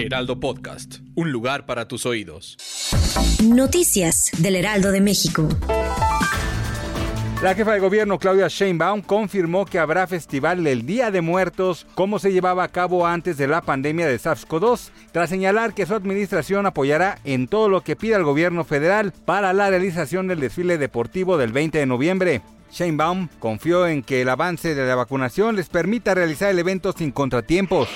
Heraldo Podcast, un lugar para tus oídos. Noticias del Heraldo de México. La jefa de gobierno Claudia Sheinbaum confirmó que habrá festival del Día de Muertos como se llevaba a cabo antes de la pandemia de SARS-CoV-2, tras señalar que su administración apoyará en todo lo que pida el gobierno federal para la realización del desfile deportivo del 20 de noviembre. Sheinbaum confió en que el avance de la vacunación les permita realizar el evento sin contratiempos.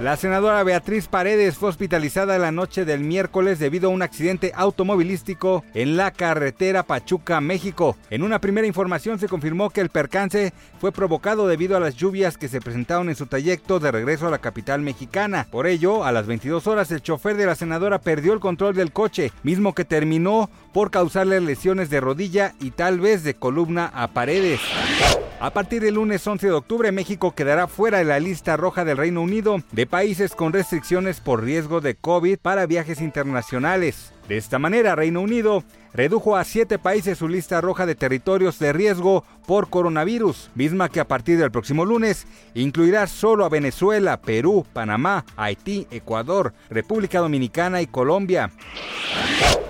La senadora Beatriz Paredes fue hospitalizada la noche del miércoles debido a un accidente automovilístico en la carretera Pachuca, México. En una primera información se confirmó que el percance fue provocado debido a las lluvias que se presentaron en su trayecto de regreso a la capital mexicana. Por ello, a las 22 horas el chofer de la senadora perdió el control del coche, mismo que terminó por causarle lesiones de rodilla y tal vez de columna a Paredes. A partir del lunes 11 de octubre, México quedará fuera de la lista roja del Reino Unido de países con restricciones por riesgo de COVID para viajes internacionales. De esta manera, Reino Unido redujo a siete países su lista roja de territorios de riesgo por coronavirus, misma que a partir del próximo lunes incluirá solo a Venezuela, Perú, Panamá, Haití, Ecuador, República Dominicana y Colombia.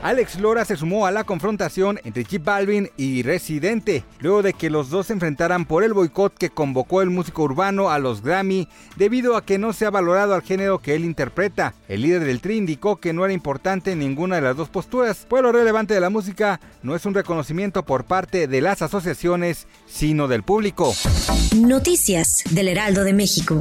Alex Lora se sumó a la confrontación entre Chip Balvin y Residente, luego de que los dos se enfrentaran por el boicot que convocó el músico urbano a los Grammy debido a que no se ha valorado al género que él interpreta. El líder del Tri indicó que no era importante ninguna de las dos posturas, pues lo relevante de la música no es un reconocimiento por parte de las asociaciones, sino del público. Noticias del Heraldo de México.